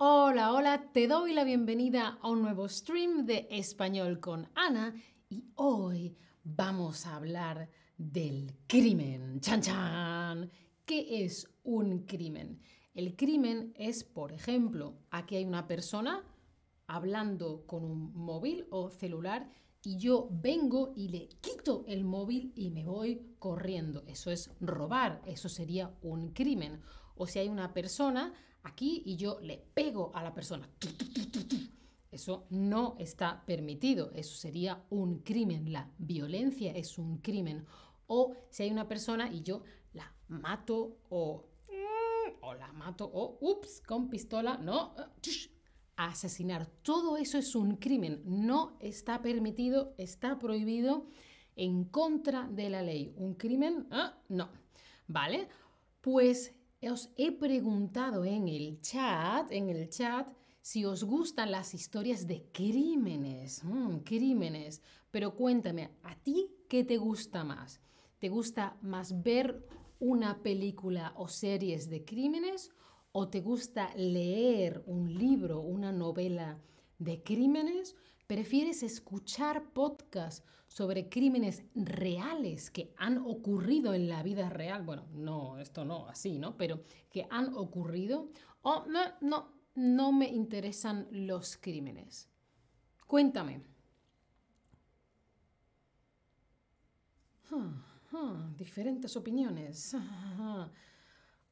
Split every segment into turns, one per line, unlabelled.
Hola, hola, te doy la bienvenida a un nuevo stream de español con Ana y hoy vamos a hablar del crimen. ¡Chan, chan! ¿Qué es un crimen? El crimen es, por ejemplo, aquí hay una persona hablando con un móvil o celular y yo vengo y le quito el móvil y me voy corriendo. Eso es robar, eso sería un crimen. O si hay una persona aquí y yo le pego a la persona. Eso no está permitido, eso sería un crimen. La violencia es un crimen. O si hay una persona y yo la mato o, o la mato o, ups, con pistola, no, asesinar. Todo eso es un crimen, no está permitido, está prohibido en contra de la ley. ¿Un crimen? Ah, no. ¿Vale? Pues os he preguntado en el chat, en el chat, si os gustan las historias de crímenes, mm, crímenes. Pero cuéntame, ¿a ti qué te gusta más? ¿Te gusta más ver una película o series de crímenes o te gusta leer un libro, una novela de crímenes? ¿Prefieres escuchar podcasts sobre crímenes reales que han ocurrido en la vida real? Bueno, no, esto no, así, ¿no? Pero que han ocurrido. O no, no, no me interesan los crímenes. Cuéntame. diferentes opiniones.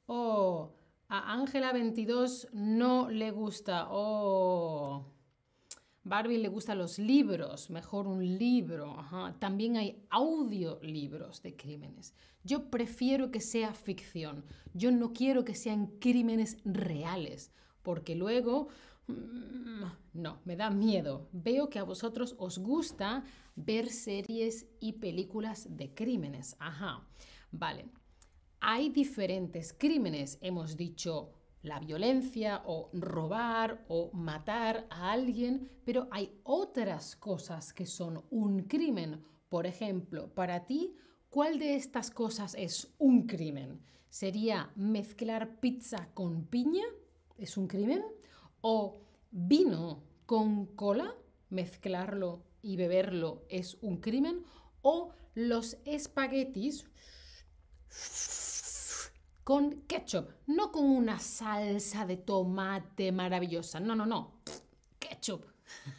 oh, a Ángela 22 no le gusta. Oh. Barbie le gustan los libros, mejor un libro. También hay audiolibros de crímenes. Yo prefiero que sea ficción. Yo no quiero que sean crímenes reales, porque luego... Mm, no, me da miedo. Veo que a vosotros os gusta ver series y películas de crímenes. Ajá, vale. Hay diferentes crímenes. Hemos dicho la violencia o robar o matar a alguien, pero hay otras cosas que son un crimen. Por ejemplo, para ti, ¿cuál de estas cosas es un crimen? ¿Sería mezclar pizza con piña? ¿Es un crimen? ¿O vino con cola? ¿Mezclarlo y beberlo es un crimen? ¿O los espaguetis con ketchup, no con una salsa de tomate maravillosa. No, no, no. Ketchup.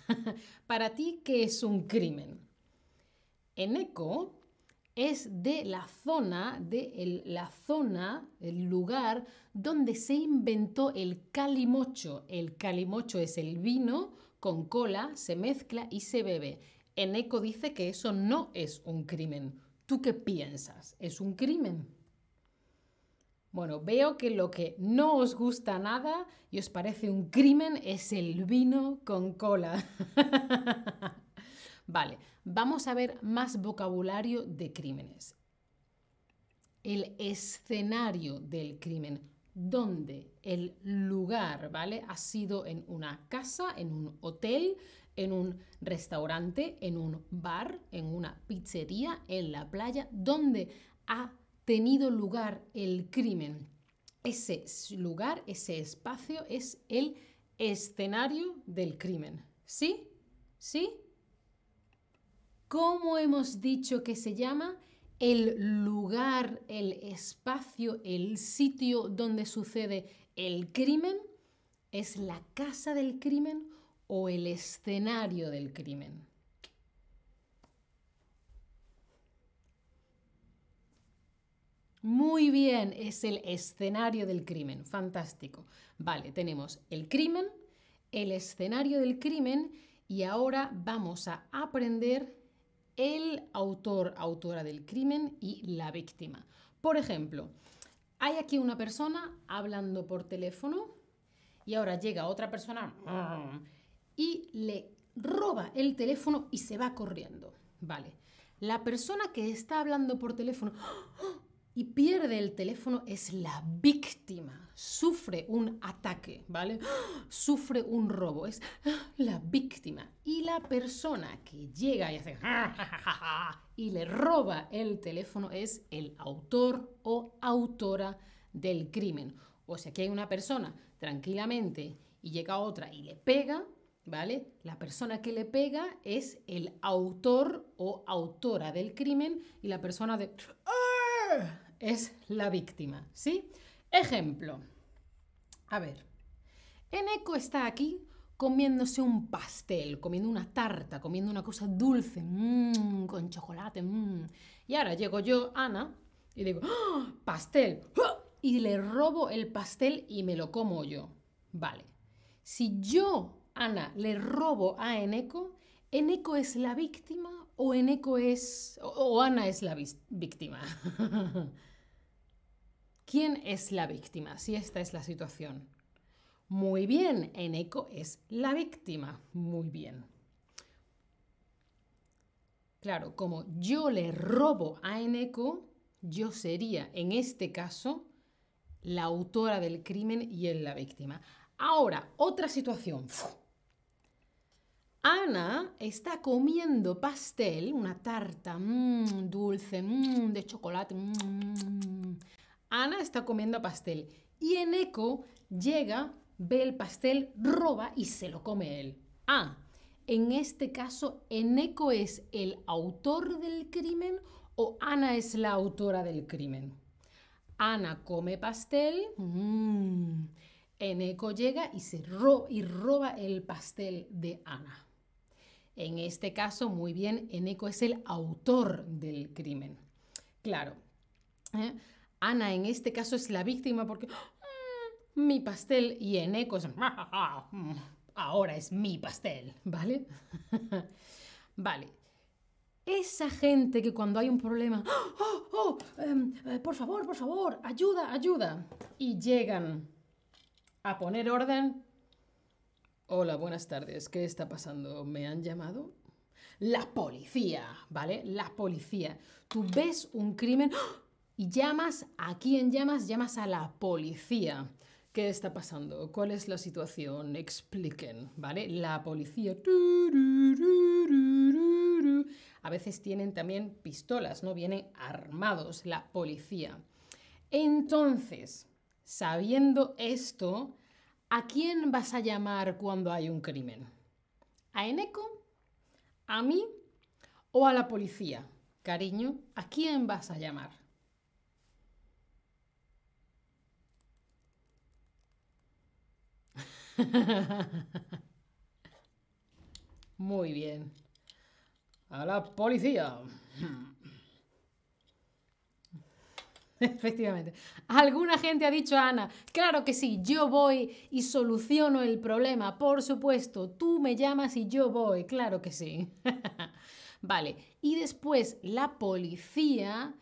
Para ti, ¿qué es un crimen? Eneco es de la zona, de la zona, el lugar donde se inventó el calimocho. El calimocho es el vino con cola, se mezcla y se bebe. Eneco dice que eso no es un crimen. ¿Tú qué piensas? ¿Es un crimen? Bueno, veo que lo que no os gusta nada y os parece un crimen es el vino con cola. vale, vamos a ver más vocabulario de crímenes. El escenario del crimen, ¿dónde? El lugar, ¿vale? Ha sido en una casa, en un hotel, en un restaurante, en un bar, en una pizzería, en la playa, ¿dónde ha tenido lugar el crimen. Ese lugar, ese espacio es el escenario del crimen. ¿Sí? ¿Sí? ¿Cómo hemos dicho que se llama? El lugar, el espacio, el sitio donde sucede el crimen es la casa del crimen o el escenario del crimen. Muy bien, es el escenario del crimen. Fantástico. Vale, tenemos el crimen, el escenario del crimen y ahora vamos a aprender el autor, autora del crimen y la víctima. Por ejemplo, hay aquí una persona hablando por teléfono y ahora llega otra persona y le roba el teléfono y se va corriendo. Vale. La persona que está hablando por teléfono y pierde el teléfono es la víctima. Sufre un ataque, ¿vale? Sufre un robo, es la víctima. Y la persona que llega y hace y le roba el teléfono es el autor o autora del crimen. O sea que hay una persona tranquilamente y llega otra y le pega, ¿vale? La persona que le pega es el autor o autora del crimen y la persona de ¡Ah! Es la víctima, ¿sí? Ejemplo. A ver. Eneco está aquí comiéndose un pastel, comiendo una tarta, comiendo una cosa dulce, mmm, con chocolate. Mmm. Y ahora llego yo, Ana, y digo, ¡Ah! pastel, ¡Ah! y le robo el pastel y me lo como yo. Vale. Si yo, Ana, le robo a Eneco, ¿Eneco es la víctima o Eneco es... o, Ana es la víctima? ¿Quién es la víctima si esta es la situación? Muy bien, Eneco es la víctima. Muy bien. Claro, como yo le robo a Eneco, yo sería, en este caso, la autora del crimen y él la víctima. Ahora, otra situación. Ana está comiendo pastel, una tarta mmm, dulce, mmm, de chocolate. Mmm. Ana está comiendo pastel y Eneco llega ve el pastel, roba y se lo come él. Ah, en este caso, ¿Eneco es el autor del crimen o Ana es la autora del crimen? Ana come pastel, mmm, Eneco llega y, se y roba el pastel de Ana. En este caso, muy bien, Eneco es el autor del crimen. Claro, ¿eh? Ana en este caso es la víctima porque mi pastel y en ecos, ahora es mi pastel, ¿vale? vale. Esa gente que cuando hay un problema, oh, oh, em, eh, por favor, por favor, ayuda, ayuda, y llegan a poner orden. Hola, buenas tardes, ¿qué está pasando? ¿Me han llamado? La policía, ¿vale? La policía. Tú ves un crimen y llamas, ¿a quién llamas? Llamas a la policía. ¿Qué está pasando? ¿Cuál es la situación? Expliquen, ¿vale? La policía. A veces tienen también pistolas, ¿no? Vienen armados la policía. Entonces, sabiendo esto, ¿a quién vas a llamar cuando hay un crimen? ¿A Eneco? ¿A mí? ¿O a la policía? Cariño, ¿a quién vas a llamar? Muy bien. A la policía. Efectivamente. Alguna gente ha dicho a Ana, claro que sí, yo voy y soluciono el problema, por supuesto, tú me llamas y yo voy, claro que sí. vale, y después la policía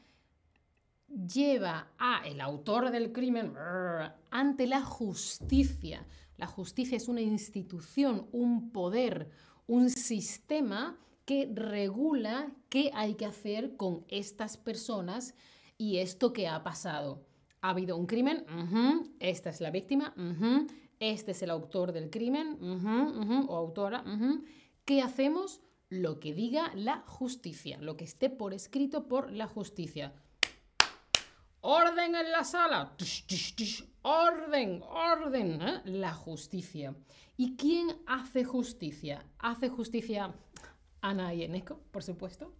lleva a el autor del crimen ante la justicia. La justicia es una institución, un poder, un sistema que regula qué hay que hacer con estas personas y esto que ha pasado. Ha habido un crimen, esta es la víctima, este es el autor del crimen o autora. ¿Qué hacemos? Lo que diga la justicia, lo que esté por escrito por la justicia. Orden en la sala. Orden, orden. ¿eh? La justicia. ¿Y quién hace justicia? Hace justicia Ana y Eneco, por supuesto.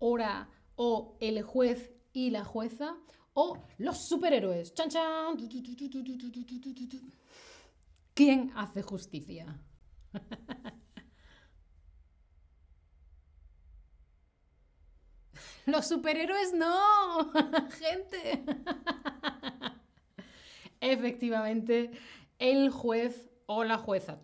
Ora, o el juez y la jueza. O los superhéroes. ¡Chan, chan! ¿Quién hace justicia? Los superhéroes no, gente. Efectivamente, el juez o la jueza.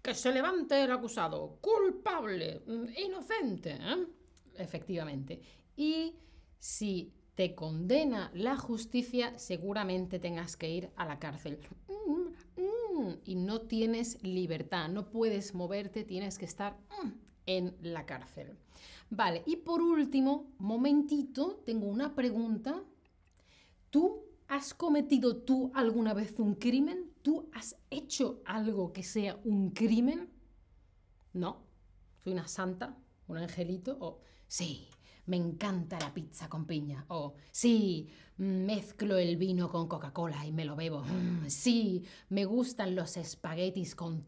Que se levante el acusado. Culpable, inocente. ¿eh? Efectivamente. Y si te condena la justicia, seguramente tengas que ir a la cárcel. Mm, mm, y no tienes libertad, no puedes moverte, tienes que estar mm, en la cárcel. Vale, y por último, momentito, tengo una pregunta. ¿Tú has cometido tú alguna vez un crimen? ¿Tú has hecho algo que sea un crimen? No, soy una santa, un angelito, o sí, me encanta la pizza con piña. O sí, mezclo el vino con Coca-Cola y me lo bebo. Mm, sí, me gustan los espaguetis con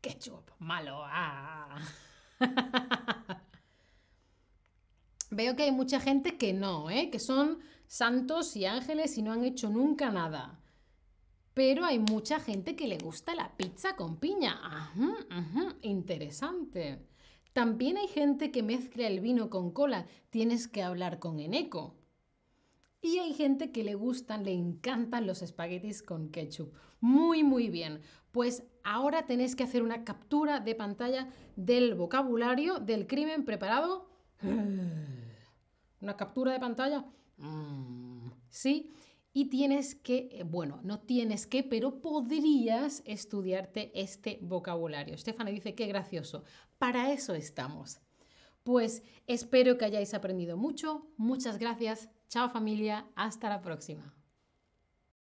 ketchup. Malo. Ah. Veo que hay mucha gente que no, ¿eh? que son santos y ángeles y no han hecho nunca nada. Pero hay mucha gente que le gusta la pizza con piña. interesante. También hay gente que mezcla el vino con cola. Tienes que hablar con Eneco. Y hay gente que le gustan, le encantan los espaguetis con ketchup. Muy, muy bien. Pues ahora tenéis que hacer una captura de pantalla del vocabulario del crimen preparado. ¿Una captura de pantalla? Mm, sí y tienes que, eh, bueno, no tienes que, pero podrías estudiarte este vocabulario. Estefana dice, qué gracioso. Para eso estamos. Pues espero que hayáis aprendido mucho. Muchas gracias. Chao familia. Hasta la próxima.